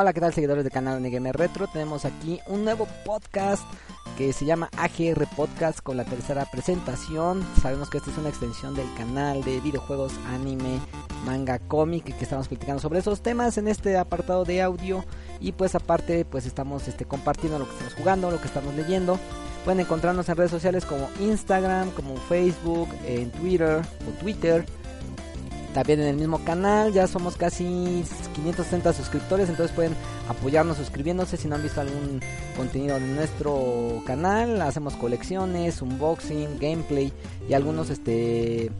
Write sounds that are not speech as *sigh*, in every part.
Hola, ¿qué tal seguidores del canal NGM Retro? Tenemos aquí un nuevo podcast que se llama AGR Podcast con la tercera presentación. Sabemos que esta es una extensión del canal de videojuegos, anime, manga, cómic que estamos platicando sobre esos temas en este apartado de audio y pues aparte pues estamos este, compartiendo lo que estamos jugando, lo que estamos leyendo. Pueden encontrarnos en redes sociales como Instagram, como Facebook, en Twitter o Twitter también en el mismo canal. Ya somos casi 560 suscriptores, entonces pueden apoyarnos suscribiéndose si no han visto algún contenido en nuestro canal. Hacemos colecciones, unboxing, gameplay y algunos este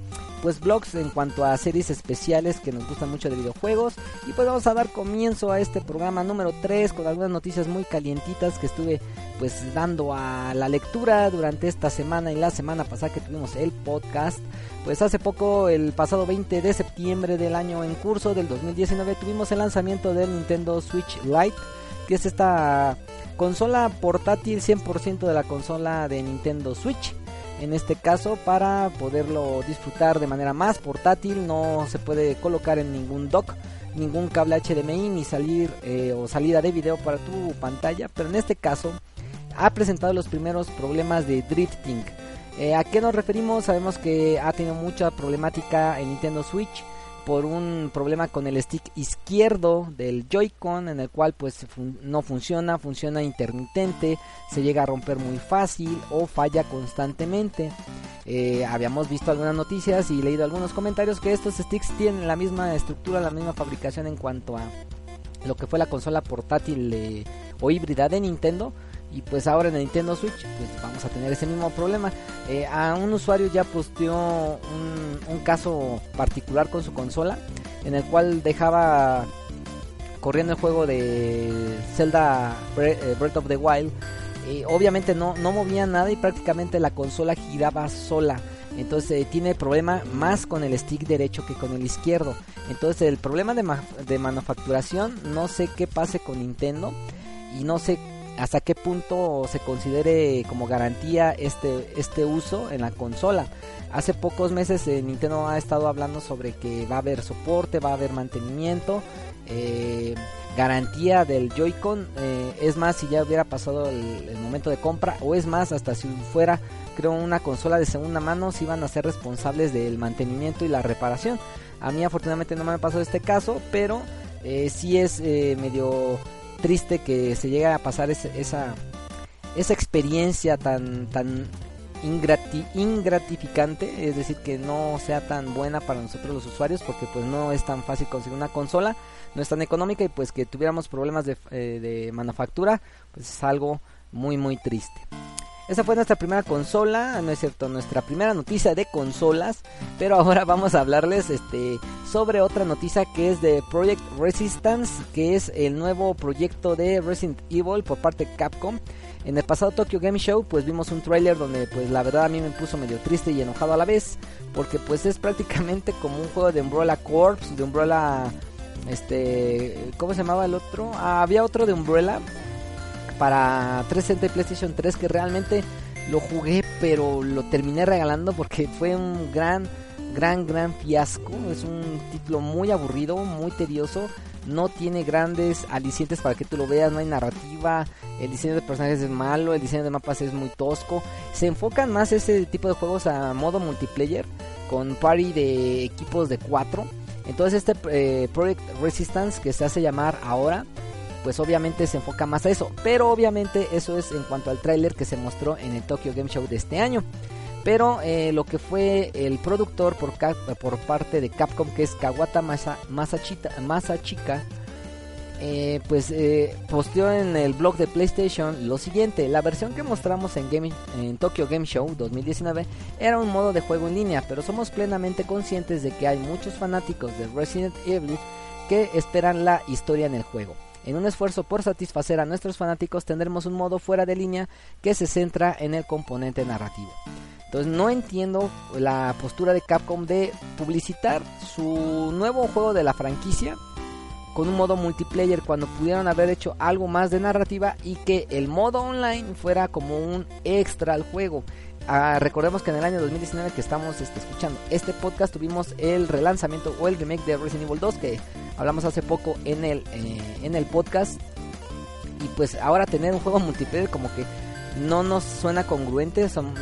pues blogs en cuanto a series especiales que nos gustan mucho de videojuegos. Y pues vamos a dar comienzo a este programa número 3 con algunas noticias muy calientitas que estuve pues dando a la lectura durante esta semana y la semana pasada que tuvimos el podcast. Pues hace poco el pasado 20 de septiembre del año en curso del 2019 tuvimos el lanzamiento del Nintendo Switch Lite que es esta consola portátil 100% de la consola de Nintendo Switch en este caso para poderlo disfrutar de manera más portátil. No se puede colocar en ningún dock ningún cable HDMI ni salir eh, o salida de video para tu pantalla. Pero en este caso ha presentado los primeros problemas de drifting. Eh, ¿a qué nos referimos? sabemos que ha tenido mucha problemática en Nintendo Switch por un problema con el stick izquierdo del Joy-Con en el cual pues no funciona, funciona intermitente, se llega a romper muy fácil o falla constantemente. Eh, habíamos visto algunas noticias y leído algunos comentarios que estos sticks tienen la misma estructura, la misma fabricación en cuanto a lo que fue la consola portátil o híbrida de Nintendo y pues ahora en el Nintendo Switch pues vamos a tener ese mismo problema. Eh, a un usuario ya posteó un, caso particular con su consola en el cual dejaba corriendo el juego de Zelda eh, Breath of the Wild eh, obviamente no, no movía nada y prácticamente la consola giraba sola. Entonces tiene problema más con el stick derecho que con el izquierdo. Entonces el problema de, de manufacturación no sé qué pase con Nintendo y no sé hasta qué punto se considere como garantía este, este uso en la consola. Hace pocos meses eh, Nintendo ha estado hablando sobre que va a haber soporte, va a haber mantenimiento, eh, garantía del Joy-Con. Eh, es más, si ya hubiera pasado el, momento de compra, o es más, hasta si fuera, creo, una consola de segunda mano, si iban a ser responsables del mantenimiento y la reparación. A mí, afortunadamente, no me ha pasado este caso, pero sí es medio triste que se llegue a pasar esa, esa experiencia tan, tan ingratificante, es decir, que no sea tan buena para nosotros los usuarios, porque pues no es tan fácil conseguir una consola, no es tan económica y pues que tuviéramos problemas de, eh, de manufactura, pues es algo muy muy triste. Esa fue nuestra primera consola, no es cierto, nuestra primera noticia de consolas, pero ahora *laughs* vamos a hablarles este sobre otra noticia que es de Project Resistance, que es el nuevo proyecto de Resident Evil por parte de Capcom. En el pasado Tokyo Game Show pues vimos un tráiler donde pues la verdad a mí me puso medio triste y enojado a la vez, porque pues es prácticamente como un juego de Umbrella Corps, de Umbrella este, ¿cómo se llamaba el otro? Ah, había otro de Umbrella para 360 y PlayStation 3 que realmente lo jugué pero lo terminé regalando porque fue un gran gran gran fiasco. Es un título muy aburrido muy tedioso. No tiene grandes alicientes para que tú lo veas no hay narrativa el diseño de personajes es malo el diseño de mapas es muy tosco. Se enfocan más ese tipo de juegos a modo multiplayer con party de equipos de 4 entonces este eh, Project Resistance que se hace llamar ahora pues obviamente se enfoca más a eso. Pero obviamente eso es en cuanto al tráiler que se mostró en el Tokyo Game Show de este año. Pero eh, lo que fue el productor por, parte de Capcom, que es Kawata Masa, Masachika, eh, pues eh, posteó en el blog de PlayStation lo siguiente, la versión que mostramos en Tokyo Game Show 2019 era un modo de juego en línea, pero somos plenamente conscientes de que hay muchos fanáticos de Resident Evil que esperan la historia en el juego. En un esfuerzo por satisfacer a nuestros fanáticos tendremos un modo fuera de línea que se centra en el componente narrativo. Entonces no entiendo la postura de Capcom de publicitar su nuevo juego de la franquicia con un modo multiplayer cuando pudieron haber hecho algo más de narrativa y que el modo online fuera como un extra al juego. Ah, recordemos que en el año 2019 que estamos este, escuchando este podcast tuvimos el relanzamiento o el remake de Resident Evil 2 que hablamos hace poco en el, eh, en el podcast. Y pues ahora tener un juego multiplayer como que no nos suena congruente. Son,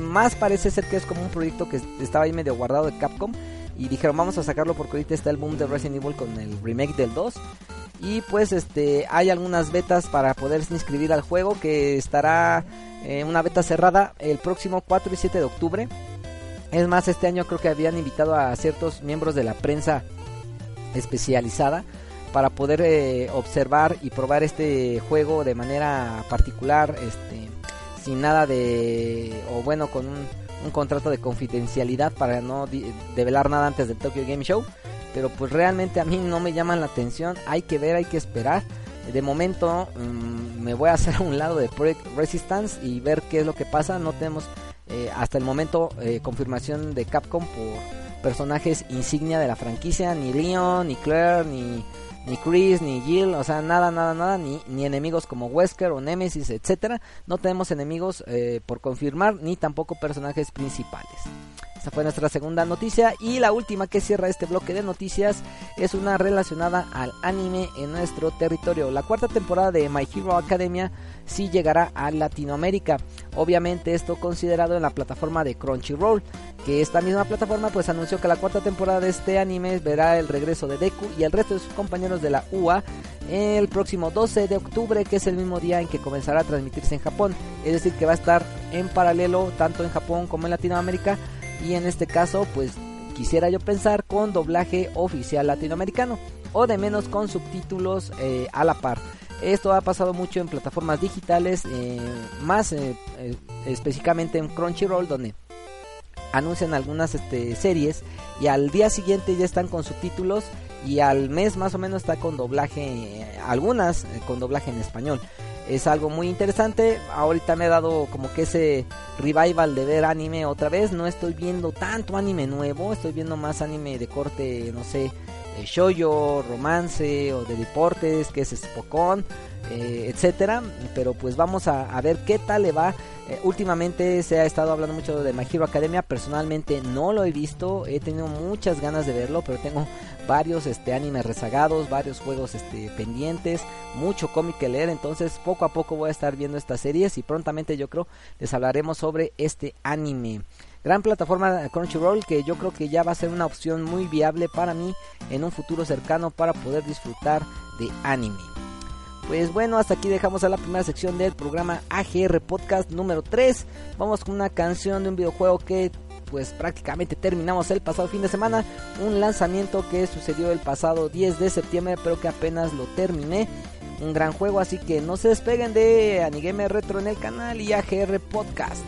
más parece ser que es como un proyecto que estaba ahí medio guardado de Capcom y dijeron vamos a sacarlo porque ahorita está el boom de Resident Evil con el remake del 2 y pues este hay algunas betas para poderse inscribir al juego que estará en una beta cerrada el próximo 4 y 7 de octubre es más este año creo que habían invitado a ciertos miembros de la prensa especializada para poder eh, observar y probar este juego de manera particular este sin nada de o bueno con un un contrato de confidencialidad para no develar nada antes del Tokyo Game Show. Pero pues realmente a mí no me llaman la atención. Hay que ver, hay que esperar. De momento mm, me voy a hacer a un lado de Project Resistance y ver qué es lo que pasa. No tenemos eh, hasta el momento eh, confirmación de Capcom por personajes insignia de la franquicia. Ni Leon, ni Claire, ni ni Chris, ni Jill, o sea, nada, nada, nada, ni, ni enemigos como Wesker o Nemesis, etcétera. No tenemos enemigos eh, por confirmar, ni tampoco personajes principales. Esta fue nuestra segunda noticia y la última que cierra este bloque de noticias es una relacionada al anime en nuestro territorio. La cuarta temporada de My Hero Academia sí llegará a Latinoamérica. Obviamente esto considerado en la plataforma de Crunchyroll, que esta misma plataforma pues anunció que la cuarta temporada de este anime verá el regreso de Deku y el resto de sus compañeros de la UA el próximo 12 de octubre, que es el mismo día en que comenzará a transmitirse en Japón. Es decir, que va a estar en paralelo tanto en Japón como en Latinoamérica y en este caso pues quisiera yo pensar con doblaje oficial latinoamericano o de menos con subtítulos eh, a la par. Esto ha pasado mucho en plataformas digitales, eh, más eh, específicamente en Crunchyroll, donde anuncian algunas este, series y al día siguiente ya están con subtítulos y al mes más o menos está con doblaje, algunas con doblaje en español es algo muy interesante. Ahorita me he dado como que ese revival de ver anime otra vez. No estoy viendo tanto anime nuevo, estoy viendo más anime de corte, no sé, de shoyo, romance o de deportes, que es Spokon, eh, etcétera. Pero pues vamos a, ver qué tal le va. Eh, últimamente se ha estado hablando mucho de My Academia. Personalmente no lo he visto, he tenido muchas ganas de verlo, pero tengo varios este animes rezagados, varios juegos este pendientes, mucho cómic que leer, entonces poco a poco voy a estar viendo estas series y prontamente yo creo les hablaremos sobre este anime. Gran plataforma Crunchyroll que yo creo que ya va a ser una opción muy viable para mí en un futuro cercano para poder disfrutar de anime. Pues bueno, hasta aquí dejamos a la primera sección del programa AGR Podcast número 3. Vamos con una canción de un videojuego que pues prácticamente terminamos el pasado fin de semana. Un lanzamiento que sucedió el pasado 10 de septiembre, pero que apenas lo terminé. Un gran juego, así que no se despeguen de Anigame Retro en el canal y AGR Podcast.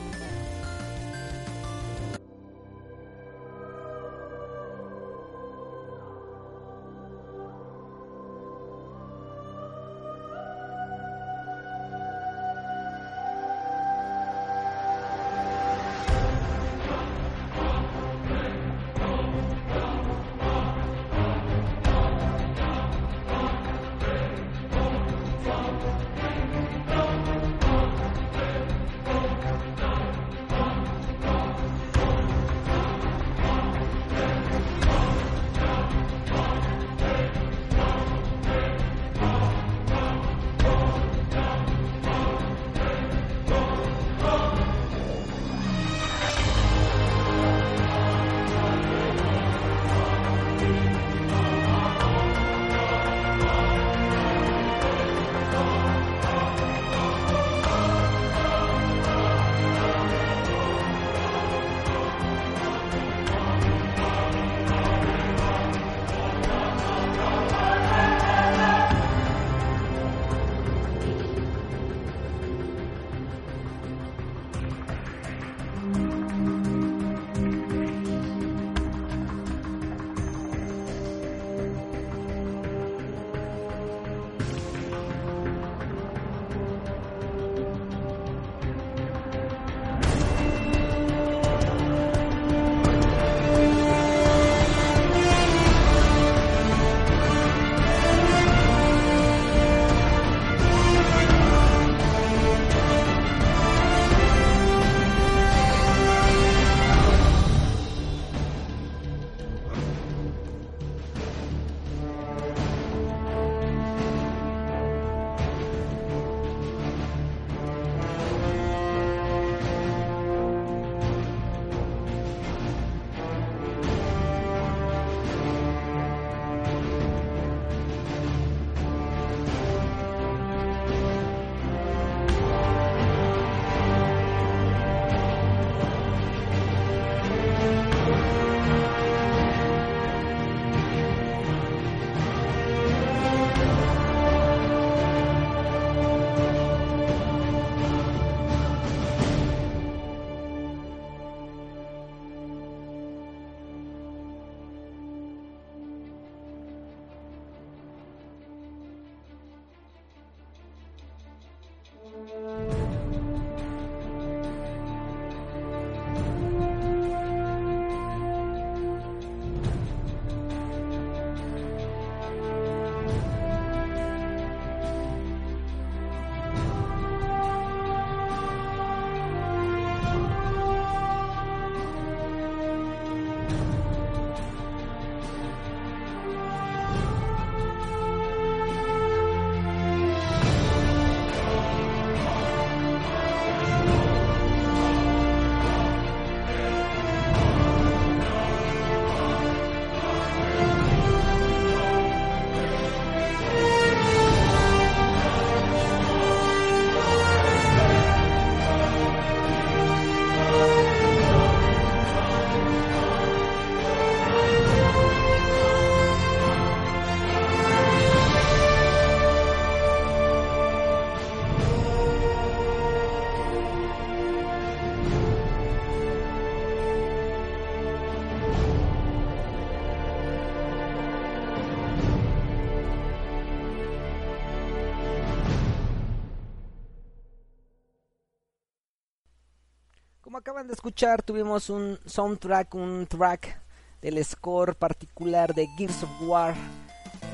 De escuchar, tuvimos un soundtrack, un track del score particular de Gears of War.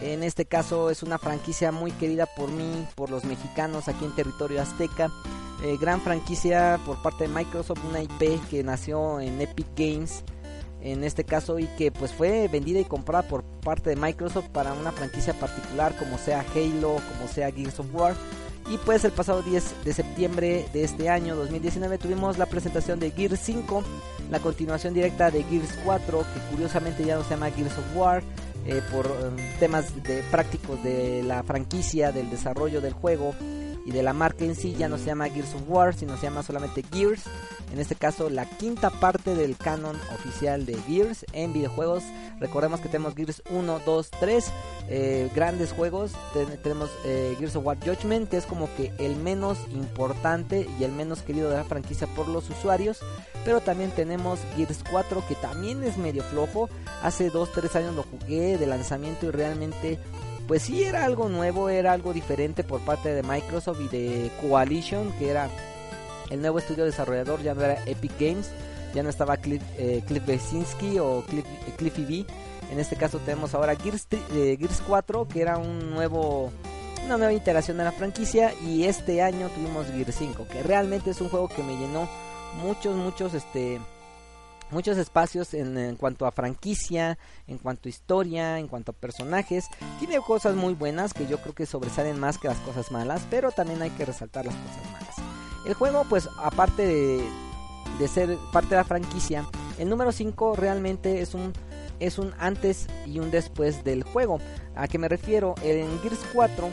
En este caso es una franquicia muy querida por mí, por los mexicanos aquí en territorio azteca. Eh, gran franquicia por parte de Microsoft, una IP que nació en Epic Games en este caso y que pues fue vendida y comprada por parte de Microsoft para una franquicia particular como sea Halo, como sea Gears of War. Y pues el pasado 10 de septiembre de este año 2019 tuvimos la presentación de Gears 5, la continuación directa de Gears 4, que curiosamente ya no se llama Gears of War, eh, por eh, temas de prácticos de la franquicia, del desarrollo del juego y de la marca en sí, ya no se llama Gears of War, sino se llama solamente Gears en este caso la quinta parte del canon oficial de Gears en videojuegos. Recordemos que tenemos Gears 1, 2, 3, grandes juegos. tenemos eh, Gears of War Judgment, que es como que el menos importante y el menos querido de la franquicia por los usuarios. Pero también tenemos Gears 4, que también es medio flojo. Hace 2, 3 años lo jugué de lanzamiento y realmente pues sí era algo nuevo, era algo diferente por parte de Microsoft y de Coalition, que era el nuevo estudio desarrollador ya no era Epic Games, ya no estaba Cliff, eh, Besinski o Cliff, eh, Cliffy. En este caso tenemos ahora Gears, eh, Gears 4, que era un nuevo una nueva iteración de la franquicia y este año tuvimos Gears 5, que realmente es un juego que me llenó muchos muchos este muchos espacios en, en, cuanto a franquicia, en cuanto a historia, en cuanto a personajes. Tiene cosas muy buenas que yo creo que sobresalen más que las cosas malas, pero también hay que resaltar las cosas malas. El juego, pues, aparte de, ser parte de la franquicia, el número 5 realmente es un es un antes y un después del juego. ¿A qué me refiero? En Gears 4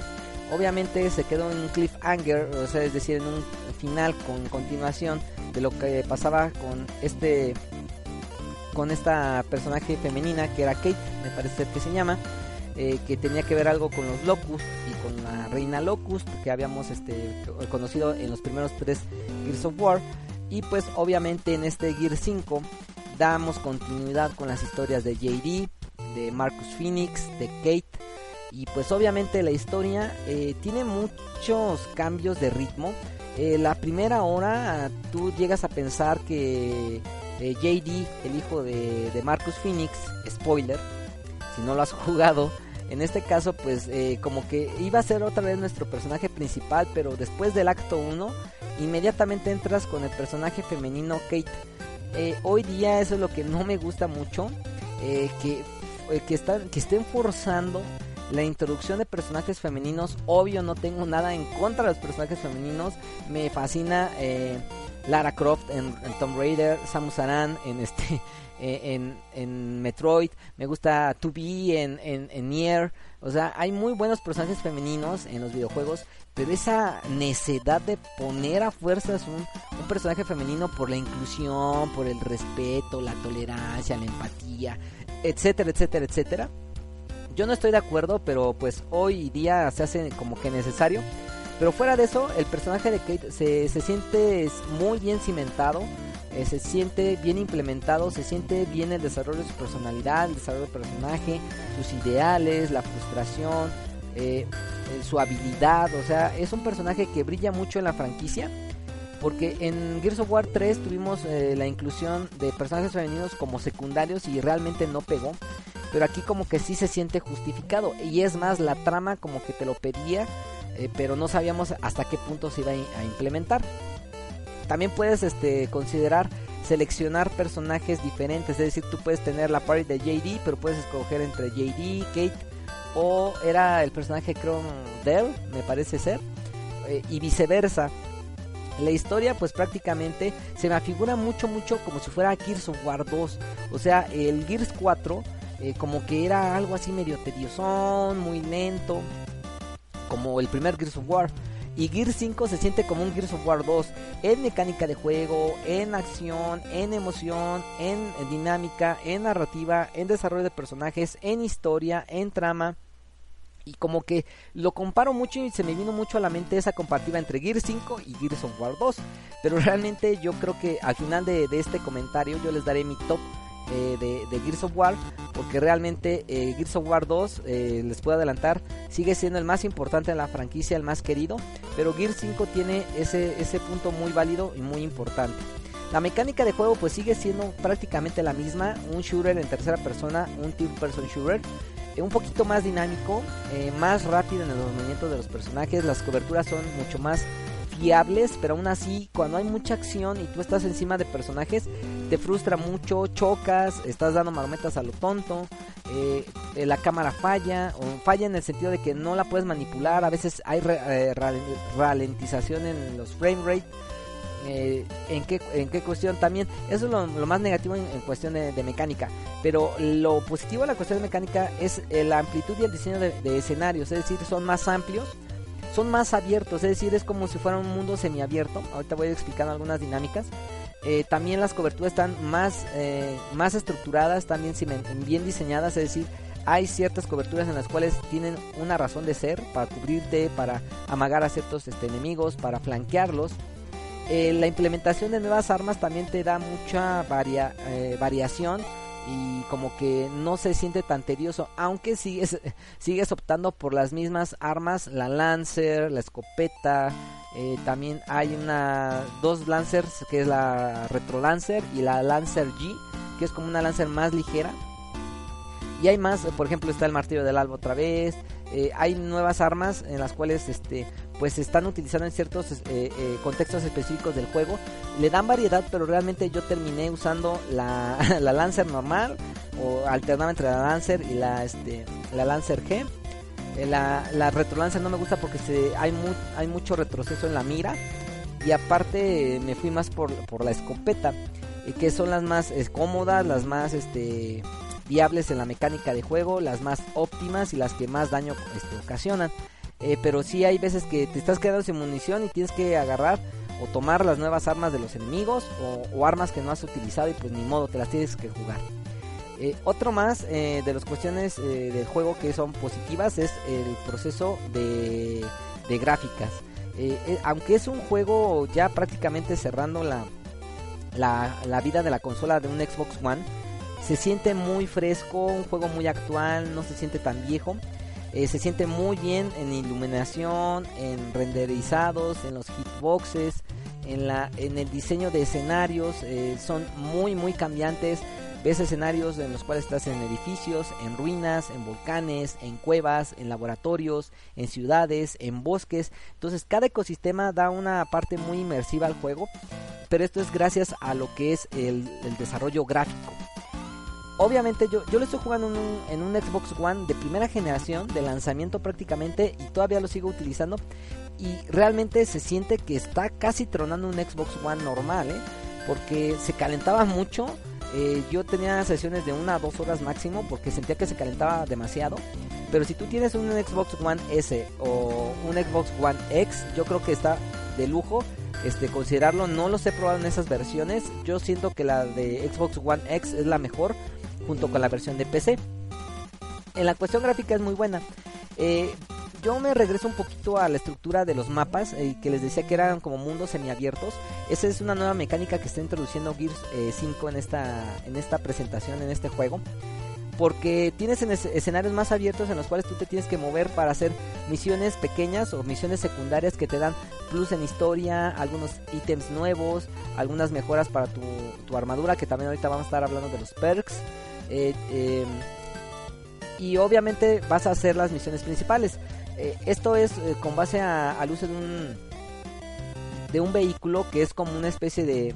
obviamente se quedó en cliffhanger, o sea, es decir, en un final con continuación de lo que pasaba con este con esta personaje femenina que era Kate, me parece que se llama, eh, que tenía que ver algo con los Locust y con la reina Locust que habíamos este, conocido en los primeros tres Gears of War. Y pues obviamente en este Gear 5 damos continuidad con las historias de JD, de Marcus Phoenix, de Kate. Y pues obviamente la historia eh, tiene muchos cambios de ritmo. Eh, la primera hora tú llegas a pensar que JD, el hijo de, de Marcus Phoenix, spoiler, si no lo has *laughs* jugado, en este caso, pues eh, como que iba a ser otra vez nuestro personaje principal, pero después del acto 1, inmediatamente entras con el personaje femenino Kate. Eh, hoy día eso es lo que no me gusta mucho, eh, que, que, están, que estén forzando la introducción de personajes femeninos. Obvio, no tengo nada en contra de los personajes femeninos. Me fascina Lara Croft en, Tomb Raider, Samus Aran en este eh, en, Metroid, me gusta 2B en, en, Nier, o sea, hay muy buenos personajes femeninos en los videojuegos, pero esa necesidad de poner a fuerzas un, un personaje femenino por la inclusión, por el respeto, la tolerancia, la empatía, etcétera, etcétera, etcétera. Yo no estoy de acuerdo, pero pues hoy día se hace como que necesario. Pero fuera de eso, el personaje de Kate se, se siente muy bien cimentado, eh, se siente bien implementado, se siente bien el desarrollo de su personalidad, el desarrollo del personaje, sus ideales, la frustración, eh, eh, su habilidad, o sea, es un personaje que brilla mucho en la franquicia. Porque en Gears of War 3 tuvimos la inclusión de personajes femeninos como secundarios y realmente no pegó. Pero aquí como que sí se siente justificado. Y es más, la trama como que te lo pedía pero no sabíamos hasta qué punto se iba a, implementar. También puedes este, considerar seleccionar personajes diferentes, es decir, tú puedes tener la party de JD, pero puedes escoger entre JD, Kate o era el personaje creo Dell, me parece ser, eh, y viceversa. La historia pues prácticamente se me afigura mucho mucho como si fuera Gears of War 2, o sea, el Gears 4 eh, como que era algo así medio tediosón, muy lento, como el primer Gears of War. Y Gears 5 se siente como un Gears of War 2 en mecánica de juego, en acción, en emoción, en dinámica, en narrativa, en desarrollo de personajes, en historia, en trama. Y como que lo comparo mucho y se me vino mucho a la mente esa comparativa entre Gears 5 y Gears of War 2. Pero realmente yo creo que al final de, de este comentario yo les daré mi top eh, de, Gears of War, porque realmente eh, Gears of War 2, eh, les puedo adelantar, sigue siendo el más importante en la franquicia, el más querido, pero Gears 5 tiene ese, ese punto muy válido y muy importante. La mecánica de juego pues sigue siendo prácticamente la misma, un shooter en tercera persona, un third person shooter, eh, un poquito más dinámico, eh, más rápido en los movimientos de los personajes, las coberturas son mucho más fiables, pero aún así cuando hay mucha acción y tú estás encima de personajes, te frustra mucho, chocas, estás dando marometas a lo tonto, eh, la cámara falla, o falla en el sentido de que no la puedes manipular, a veces hay ralentización en los frame rate eh, en, qué, en qué cuestión también. Eso es lo, más negativo en, cuestión de, mecánica. Pero lo positivo de la cuestión de mecánica es eh, la amplitud y el diseño de, escenarios. Es decir, son más amplios, son más abiertos. Es decir, es como si fuera un mundo semiabierto. Ahorita voy a explicar algunas dinámicas. Eh, también las coberturas están más, más estructuradas, también bien diseñadas. Es decir, hay ciertas coberturas en las cuales tienen una razón de ser para cubrirte, para amagar a ciertos este, enemigos, para flanquearlos. Eh, la implementación de nuevas armas también te da mucha eh, variación y como que no se siente tan tedioso, aunque sigues, *laughs* sigues optando por las mismas armas, la Lancer, la escopeta, eh, también hay una dos Lancers que es la Retro Lancer y la Lancer G, que es como una Lancer más ligera. Y hay más, por ejemplo está el martillo del alba otra vez, hay nuevas armas en las cuales este pues se están utilizando en ciertos eh, eh, contextos específicos del juego. Le dan variedad, pero realmente yo terminé usando la, *laughs* la Lancer normal o alternaba entre la Lancer y la, este, la Lancer G. Eh, la, la Retro Lancer no me gusta porque se, hay, hay mucho retroceso en la mira. Y aparte me fui más por, por la escopeta, que son las más cómodas, las más este, viables en la mecánica de juego, las más óptimas y las que más daño este, ocasionan. Eh, pero sí hay veces que te estás quedando sin munición y tienes que agarrar o tomar las nuevas armas de los enemigos o, armas que no has utilizado y pues ni modo, te las tienes que jugar. Eh, otro más eh, de las cuestiones del juego que son positivas es el proceso de, gráficas. aunque es un juego ya prácticamente cerrando la, vida de la consola de un Xbox One, se siente muy fresco, un juego muy actual, no se siente tan viejo. Eh, se siente muy bien en iluminación, en renderizados, en los hitboxes, en, la, en el diseño de escenarios. Eh, son muy, muy cambiantes. Ves escenarios en los cuales estás en edificios, en ruinas, en volcanes, en cuevas, en laboratorios, en ciudades, en bosques. Entonces cada ecosistema da una parte muy inmersiva al juego. Pero esto es gracias a lo que es el desarrollo gráfico obviamente yo, yo lo estoy jugando en un, en un, Xbox One de primera generación, de lanzamiento prácticamente, y todavía lo sigo utilizando. Y realmente se siente que está casi tronando un Xbox One normal, ¿eh? porque se calentaba mucho. Eh, yo tenía sesiones de una a dos horas máximo porque sentía que se calentaba demasiado. Pero si tú tienes un Xbox One S o un Xbox One X, yo creo que está de lujo este considerarlo. No los he probado en esas versiones. Yo siento que la de Xbox One X es la mejor junto con la versión de PC. En la cuestión gráfica es muy buena. Eh, yo me regreso un poquito a la estructura de los mapas eh, que les decía que eran como mundos semiabiertos. Esa es una nueva mecánica que está introduciendo Gears 5 eh, en esta, en esta presentación, en este juego. Porque tienes escenarios más abiertos en los cuales tú te tienes que mover para hacer misiones pequeñas o misiones secundarias que te dan plus en historia, algunos ítems nuevos, algunas mejoras para tu, tu armadura, que también ahorita vamos a estar hablando de los perks. Eh, em, y obviamente vas a hacer las misiones principales. Eh, esto es eh, con base al uso de un de un vehículo que es como una especie de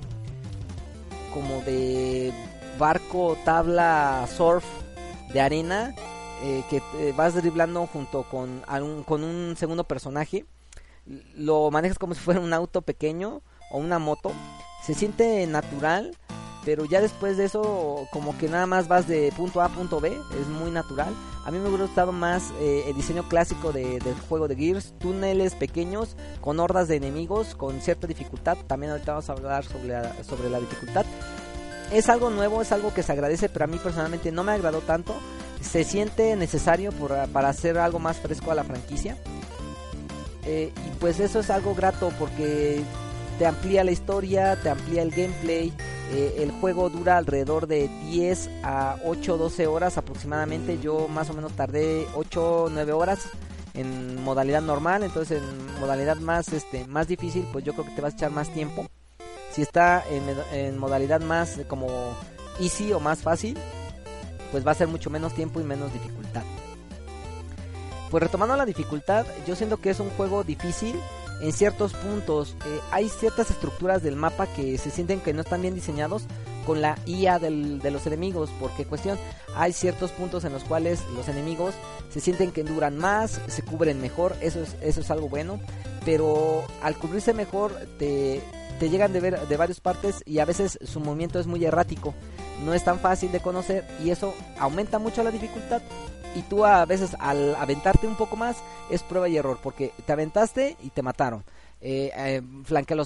como de barco, tabla, surf de arena que vas driblando junto con, con un segundo personaje. Lo manejas como si fuera un auto pequeño o una moto. Se siente natural pero ya después de eso como que nada más vas de punto A a punto B, es muy natural. A mí me gustado más eh, el diseño clásico de, del juego de Gears, túneles pequeños con hordas de enemigos con cierta dificultad, también ahorita vamos a hablar sobre la, sobre la dificultad. Es algo nuevo, es algo que se agradece, pero a mí personalmente no me agradó tanto. Se siente necesario para hacer algo más fresco a la franquicia. Eh, y pues eso es algo grato porque te amplía la historia, te amplía el gameplay, eh, el juego dura alrededor de 10 a 8, 12 horas aproximadamente. Yo más o menos tardé 8, 9 horas en modalidad normal. Entonces en modalidad más, este, más difícil, pues yo creo que te vas a echar más tiempo. Si está en, en modalidad más como easy o más fácil, pues va a ser mucho menos tiempo y menos dificultad. Pues retomando la dificultad, yo siento que es un juego difícil en ciertos puntos. Eh, hay ciertas estructuras del mapa que se sienten que no están bien diseñados con la IA del, de los enemigos. Porque cuestión, hay ciertos puntos en los cuales los enemigos se sienten que duran más, se cubren mejor. Eso es, eso es algo bueno. Pero al cubrirse mejor te, te llegan de, ver, de varias partes y a veces su movimiento es muy errático. No es tan fácil de conocer y eso aumenta mucho la dificultad y tú a veces al aventarte un poco más es prueba y error porque te aventaste y te mataron. Eh, eh,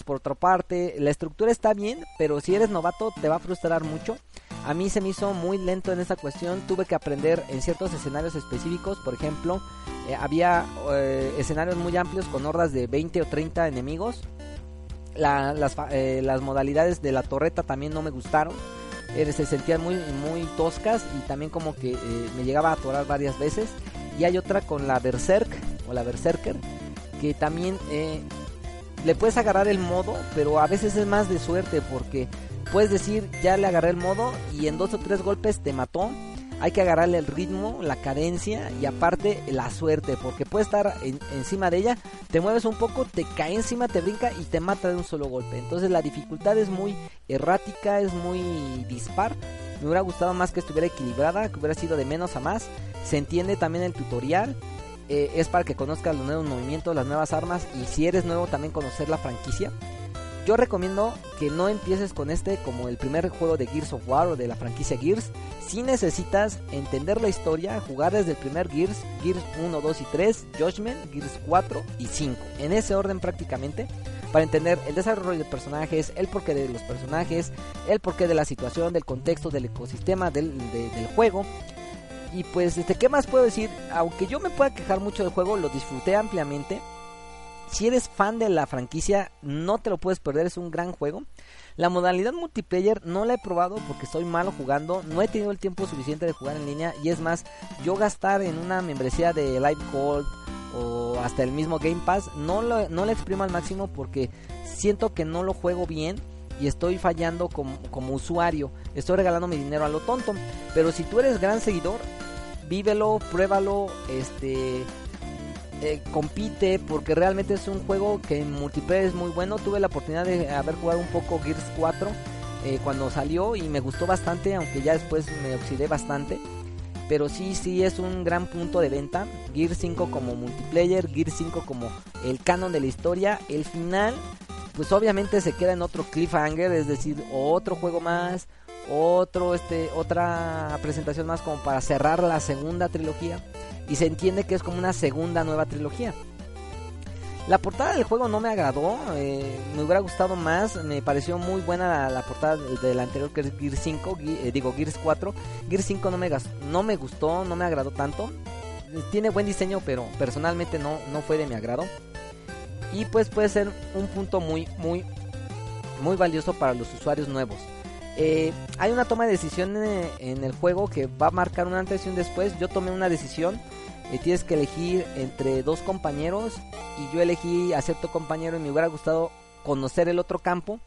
por otra parte, la estructura está bien, pero si eres novato te va a frustrar mucho. A mí se me hizo muy lento en esa cuestión, tuve que aprender en ciertos escenarios específicos, por ejemplo, eh, había eh, escenarios muy amplios con hordas de 20 o 30 enemigos. Eh, las modalidades de la torreta también no me gustaron eh, se sentían muy, muy toscas y también como que eh, me llegaba a atorar varias veces. Y hay otra con la Berserk o la Berserker que también eh, le puedes agarrar el modo, pero a veces es más de suerte porque puedes decir ya le agarré el modo y en dos o tres golpes te mató hay que agarrarle el ritmo, la cadencia y aparte la suerte, porque puede estar encima de ella, te mueves un poco, te cae encima, te brinca y te mata de un solo golpe. Entonces la dificultad es muy errática, es muy dispar. Me hubiera gustado más que estuviera equilibrada, que hubiera sido de menos a más. Se entiende también el tutorial. Eh, es para que conozcas los nuevos movimientos, las nuevas armas y si eres nuevo también conocer la franquicia. Yo recomiendo que no empieces con este como el primer juego de Gears of War o de la franquicia Gears. Si necesitas entender la historia, jugar desde el primer Gears, Gears 1, 2 y 3, Judgment, Gears 4 y 5. En ese orden prácticamente. Para entender el desarrollo de personajes, el porqué de los personajes, el porqué de la situación, del contexto, del ecosistema del, de, del juego. Y pues, este, ¿qué más puedo decir? Aunque yo me pueda quejar mucho del juego, lo disfruté ampliamente si eres fan de la franquicia, no te lo puedes perder, es un gran juego. La modalidad multiplayer no la he probado porque soy malo jugando, no he tenido el tiempo suficiente de jugar en línea y es más, yo gastar en una membresía de Live Gold o hasta el mismo Game Pass, no no exprimo al máximo porque siento que no lo juego bien y estoy fallando como, como usuario, estoy regalando mi dinero a lo tonto, pero si tú eres gran seguidor, vívelo, pruébalo, este eh, compite porque realmente es un juego que en multiplayer es muy bueno. Tuve la oportunidad de haber jugado un poco Gears 4 eh, cuando salió y me gustó bastante, aunque ya después me oxidé bastante. Pero sí, sí es un gran punto de venta. Gears 5 como multiplayer, Gears 5 como el canon de la historia. El final, pues obviamente se queda en otro cliffhanger, es decir, otro juego más, otro este otra presentación más como para cerrar la segunda trilogía y se entiende que es como una segunda nueva trilogía. La portada del juego no me agradó, eh, me hubiera gustado más, me pareció muy buena la, portada del, anterior que es Gear 5, eh, digo Gears 4. Gear 5 no me, no me gustó, no me agradó tanto. Tiene buen diseño, pero personalmente no, no fue de mi agrado. Y pues puede ser un punto muy, muy, muy valioso para los usuarios nuevos. Eh, hay una toma de decisión en, el juego que va a marcar una antes y un después. Yo tomé una decisión. Eh, tienes que elegir entre dos compañeros. Y yo elegí acepto compañero y me hubiera gustado conocer el otro campo.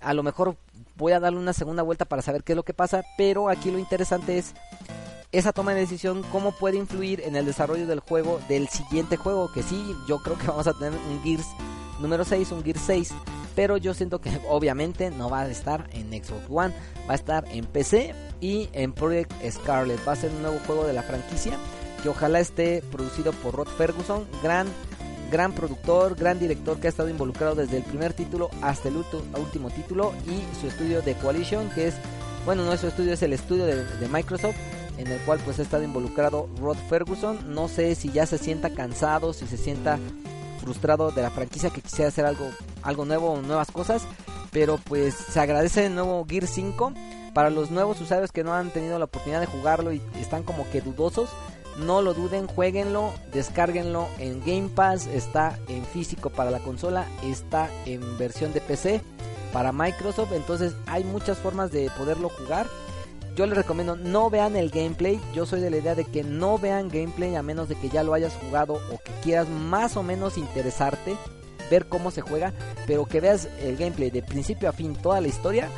A lo mejor voy a darle una segunda vuelta para saber qué es lo que pasa. Pero aquí lo interesante es esa toma de decisión, cómo puede influir en el desarrollo del juego, del siguiente juego. Que sí, yo creo que *laughs* vamos a tener un Gears número 6, un Gears 6 pero yo siento que *laughs* obviamente no va a estar en Xbox One, va a estar en PC y en Project Scarlet. Va a ser un nuevo juego de la franquicia que ojalá esté producido por Rod Ferguson, gran gran productor, gran director que ha estado involucrado desde el primer título hasta el último título y su estudio de Coalition, que es, bueno, no es su estudio, es el estudio de, de Microsoft, en el cual pues ha estado involucrado Rod Ferguson. No sé si ya se sienta cansado, si se sienta frustrado de la franquicia que quisiera hacer algo, algo nuevo, nuevas cosas. Pero pues se agradece el nuevo Gear 5. Para los nuevos usuarios que no han tenido la oportunidad de jugarlo y están como que dudosos, no lo duden, jueguenlo, descárguenlo en Game Pass, está en físico para la consola, está en versión de PC para Microsoft, entonces hay muchas formas de poderlo jugar yo les recomiendo no vean el gameplay. Yo soy de la idea de que no vean gameplay a menos de que ya lo hayas jugado o que quieras más o menos interesarte. ver cómo se juega, pero que veas el gameplay de principio a fin, toda la historia,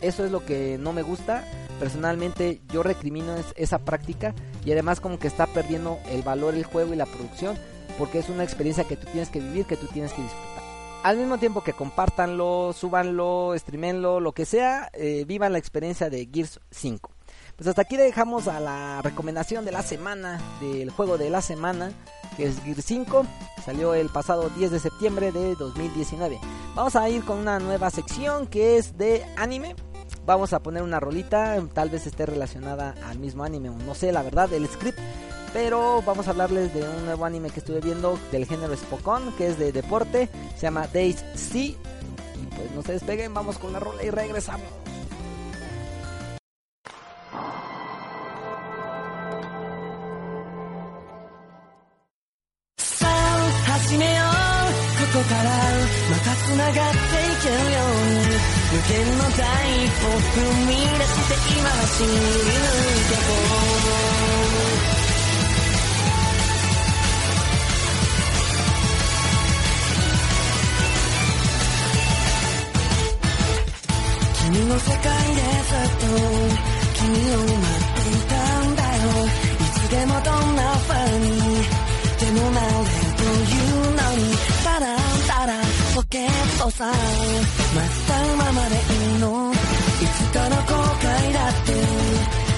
eso es lo que no me gusta. Personalmente yo recrimino esa práctica y además como que está perdiendo el valor el juego y la producción porque es una experiencia que tú tienes que vivir, que tú tienes que disfrutar. Al mismo tiempo que compartanlo, subanlo, streamenlo, lo que sea, eh, vivan la experiencia de Gears 5. Pues hasta aquí dejamos a la recomendación de la semana, del juego de la semana, que es Gears 5. Salió el pasado 10 de septiembre de 2019. Vamos a ir con una nueva sección que es de anime. Vamos a poner una rolita, tal vez esté relacionada al mismo anime, no sé la verdad, el script. Pero vamos a hablarles de un nuevo anime que estuve viendo del género Spokon, que es de deporte, se llama Days Sea. Y pues no se despeguen, vamos con la rola y regresamos. 世界でずっと君を待っていたんだよいつでもどんな風にでもなれというのにタランタラポケットさん待ったままでいいのいつかの後悔だって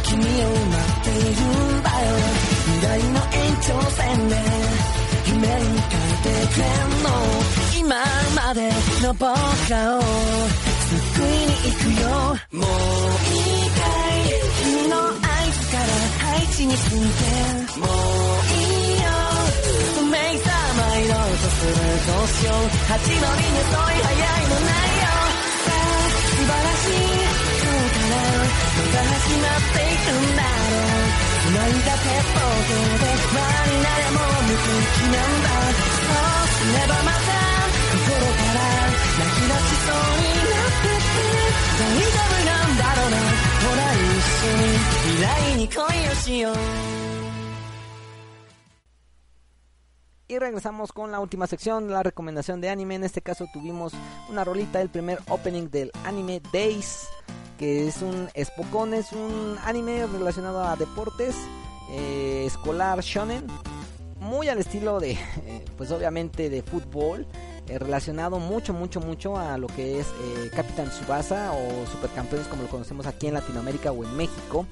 君を待っている。んだよ未来の延長線で夢に変えてくれんの今までの僕らを救いに行くよ。もういいかい君の合図から配置についてもういいよ。運命さ参ろうとするどうしよ。う八のりに遅い早いのないよ。さあ素晴らしい今日からまた始まっていくんだろう繋いだ鉄砲で輪になれも無敵なんだそうすればまた心から泣き出しそうになって Y regresamos con la última sección, la recomendación de anime. En este caso tuvimos una rolita del primer opening del anime Days, que es un espocón, es un anime relacionado a deportes, eh, escolar shonen, muy al estilo de, eh, pues obviamente de fútbol eh, relacionado mucho, mucho, mucho a lo que es eh, Capitán Subasa o Supercampeones como lo conocemos aquí en Latinoamérica o en México.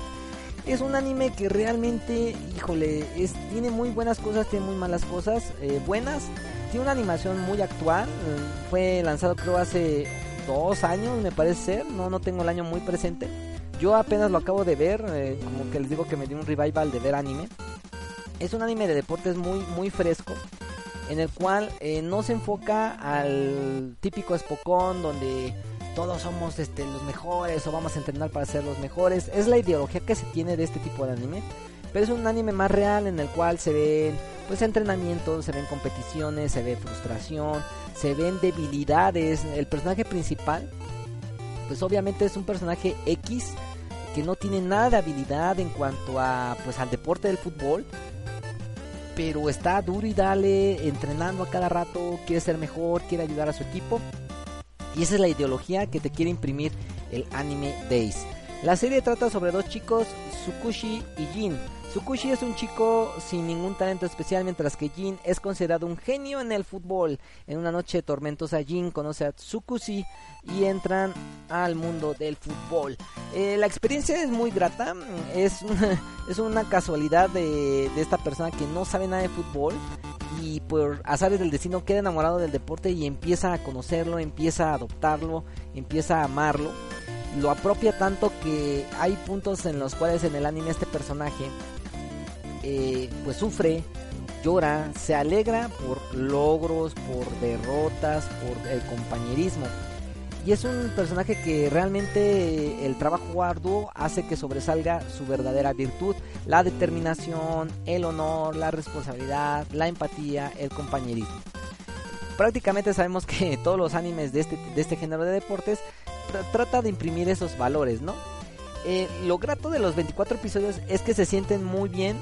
Es un anime que realmente, híjole, es, tiene muy buenas cosas, tiene muy malas cosas, eh, buenas. Tiene una animación muy actual, eh, fue lanzado creo hace dos años, me parece ser, no, no tengo el año muy presente. Yo apenas lo acabo de ver, eh, como que les digo que me dio un revival de ver anime. Es un anime de deportes muy, muy fresco, en el cual eh, no se enfoca al típico espocón donde todos somos este, los mejores o vamos a entrenar para ser los mejores. Es la ideología que se tiene de este tipo de anime. Pero es un anime más real en el cual se ven pues entrenamientos, se ven competiciones, se ve frustración, se ven debilidades. El personaje principal pues obviamente es un personaje X que no tiene nada de habilidad en cuanto a pues al deporte del fútbol pero está duro y dale entrenando a cada rato quiere ser mejor quiere ayudar a su equipo. Y esa es la ideología que te quiere imprimir el anime Days la serie trata sobre dos chicos Tsukushi y Jin Tsukushi es un chico sin ningún talento especial, mientras que Jin es considerado un genio en el fútbol. En una noche tormentosa, Jin conoce a Tsukushi y entran al mundo del fútbol. Eh, la experiencia es muy grata, es una, *laughs* es una casualidad de, de esta persona que no sabe nada de fútbol y por azares del destino queda enamorado del deporte y empieza a conocerlo, empieza a adoptarlo, empieza a amarlo lo apropia tanto que hay puntos en los cuales en el anime este personaje eh, pues sufre, llora, se alegra por logros, por derrotas, por el compañerismo. Y es un personaje que realmente el trabajo arduo hace que sobresalga su verdadera virtud, la determinación, el honor, la responsabilidad, la empatía, el compañerismo. Prácticamente sabemos que *laughs* todos los animes de este, de este género de deportes trata de imprimir esos valores, ¿no? Eh, lo grato de los 24 episodios es que se sienten muy bien,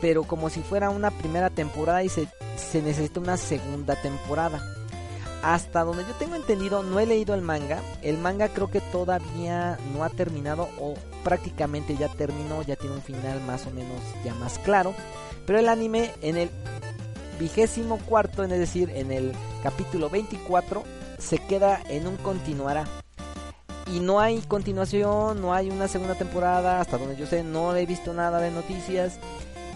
pero como si fuera una primera temporada y se, se necesita una segunda temporada. hasta donde yo tengo entendido, no he leído el manga. El manga creo que todavía no ha terminado o prácticamente ya terminó, ya tiene un final más o menos ya más claro. Pero el anime en el vigésimo cuarto, es decir, en el capítulo 24, se queda en un continuará. Y no hay continuación, no hay una segunda temporada, hasta donde yo sé, no he visto nada de noticias.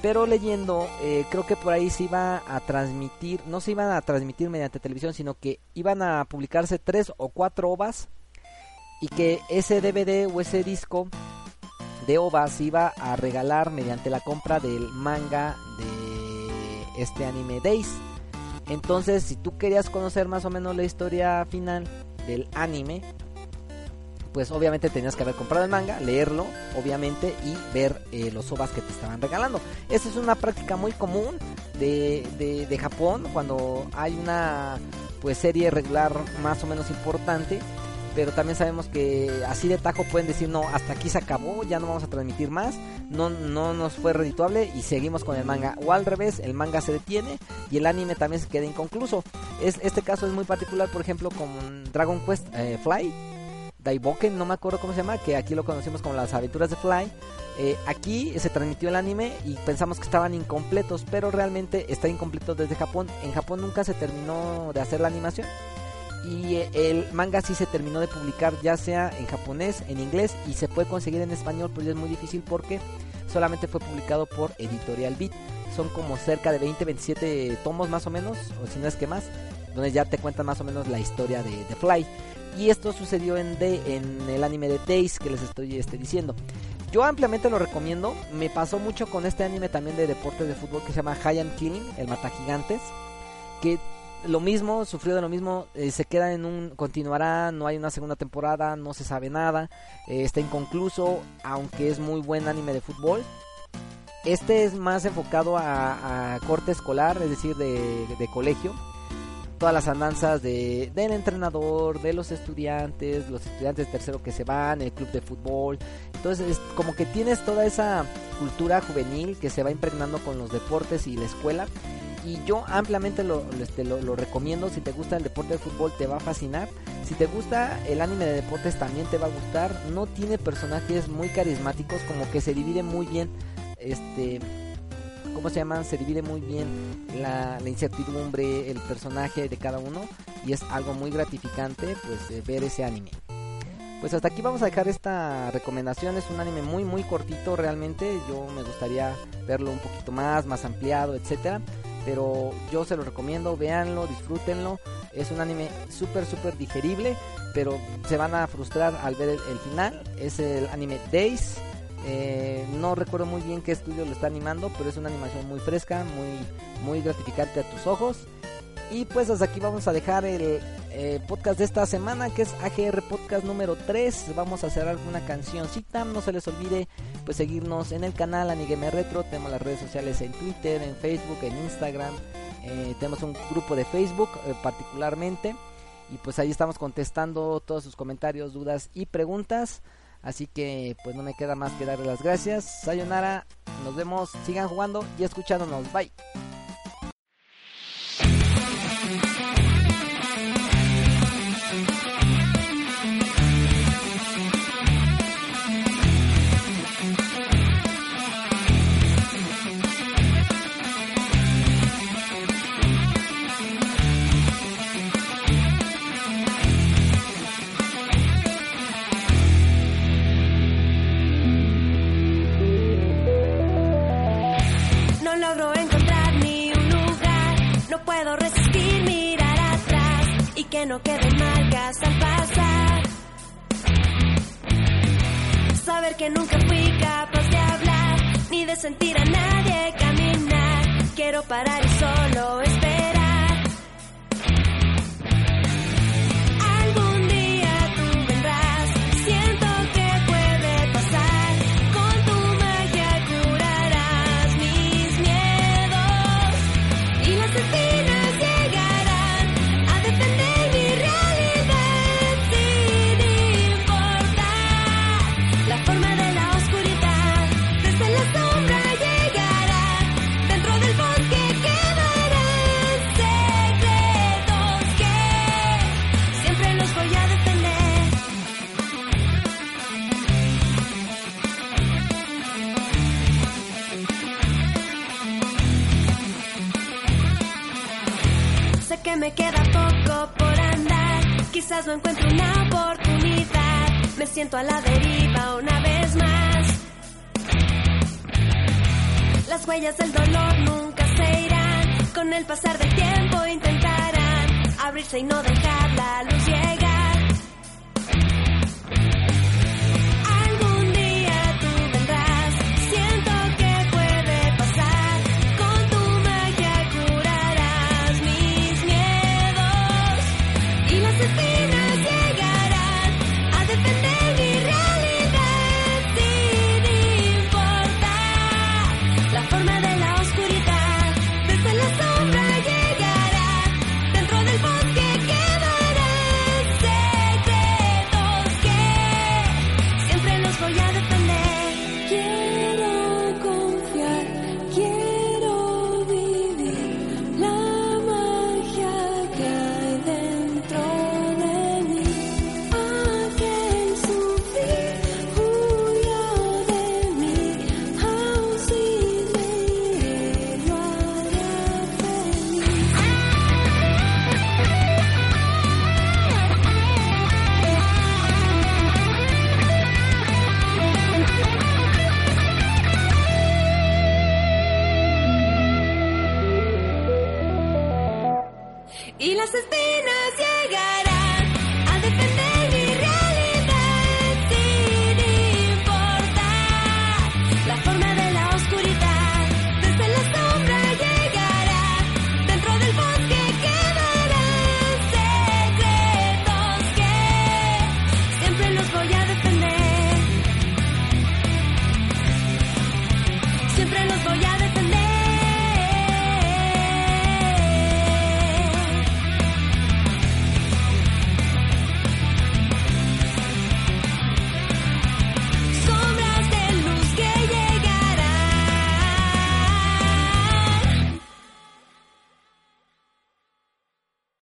Pero leyendo, eh, creo que por ahí se iba a transmitir, no se iban a transmitir mediante televisión, sino que iban a publicarse tres o cuatro ovas y que ese DVD o ese disco de ovas iba a regalar mediante la compra del manga de este anime Days. Entonces, si tú querías conocer más o menos la historia final del anime, pues obviamente tenías que haber comprado el manga, leerlo, obviamente, y ver eh, los ovas que te estaban regalando. Esa es una práctica muy común de, de, Japón cuando hay una pues serie regular más o menos importante pero también sabemos que así de tajo pueden decir no, hasta aquí se acabó, ya no vamos a transmitir más, no, no nos fue redituable y seguimos con el manga. O al revés, el manga se detiene y el anime también se queda inconcluso. Es, este caso es muy particular, por ejemplo, con Dragon Quest eh, Fly, Daiboken, no me acuerdo cómo se llama, que aquí lo conocimos como las aventuras de Fly. Eh, aquí se transmitió el anime y pensamos que estaban incompletos, pero realmente está incompleto desde Japón. En Japón nunca se terminó de hacer la animación. Y el manga sí se terminó de publicar, ya sea en japonés, en inglés y se puede conseguir en español, pero es muy difícil porque solamente fue publicado por Editorial Beat. Son como cerca de 20-27 tomos más o menos, o si no es que más, donde ya te cuentan más o menos la historia de, de Fly. Y esto sucedió en, en el anime de Days que les estoy este, diciendo. Yo ampliamente lo recomiendo. Me pasó mucho con este anime también de deportes de fútbol que se llama High Killing, el Mata Gigantes. Que lo mismo, sufrió de lo mismo, eh, se queda en un, continuará, no hay una segunda temporada, no se sabe nada, eh, está inconcluso, aunque es muy buen anime de fútbol. Este es más enfocado a, corte escolar, es decir, de, de colegio todas las andanzas de, del entrenador, de los estudiantes, los estudiantes tercero que se van, el club de fútbol. Entonces es como que tienes toda esa cultura juvenil que se va impregnando con los deportes y la escuela. Y yo ampliamente lo, este, lo, lo recomiendo. Si te gusta el deporte de fútbol te va a fascinar. Si te gusta el anime de deportes también te va a gustar. No tiene personajes muy carismáticos, como que se divide muy bien este ¿cómo se llaman? Se divide muy bien la, incertidumbre, el personaje de cada uno y es algo muy gratificante pues ver ese anime. Pues hasta aquí vamos a dejar esta recomendación, es un anime muy muy cortito realmente, yo me gustaría verlo un poquito más, más ampliado, etcétera, pero yo se lo recomiendo, véanlo, disfrútenlo, es un anime súper súper digerible, pero se van a frustrar al ver el final, es el anime Days, eh, no recuerdo muy bien qué estudio lo está animando, pero es una animación muy fresca, muy, muy gratificante a tus ojos. Y pues hasta aquí vamos a dejar el eh, podcast de esta semana, que es AGR Podcast número 3. Vamos a cerrar una cancioncita. No se les olvide pues seguirnos en el canal Anigame Retro. Tenemos las redes sociales en Twitter, en Facebook, en Instagram. Eh, tenemos un grupo de Facebook particularmente. Y pues ahí estamos contestando todos sus comentarios, dudas y preguntas. Así que pues no me queda más que darle las gracias. Sayonara, nos vemos, sigan jugando y escuchándonos. Bye. Siento a la deriva una vez más. Las huellas del dolor nunca se irán. Con el pasar del tiempo intentarán abrirse y no dejar la luz llegar.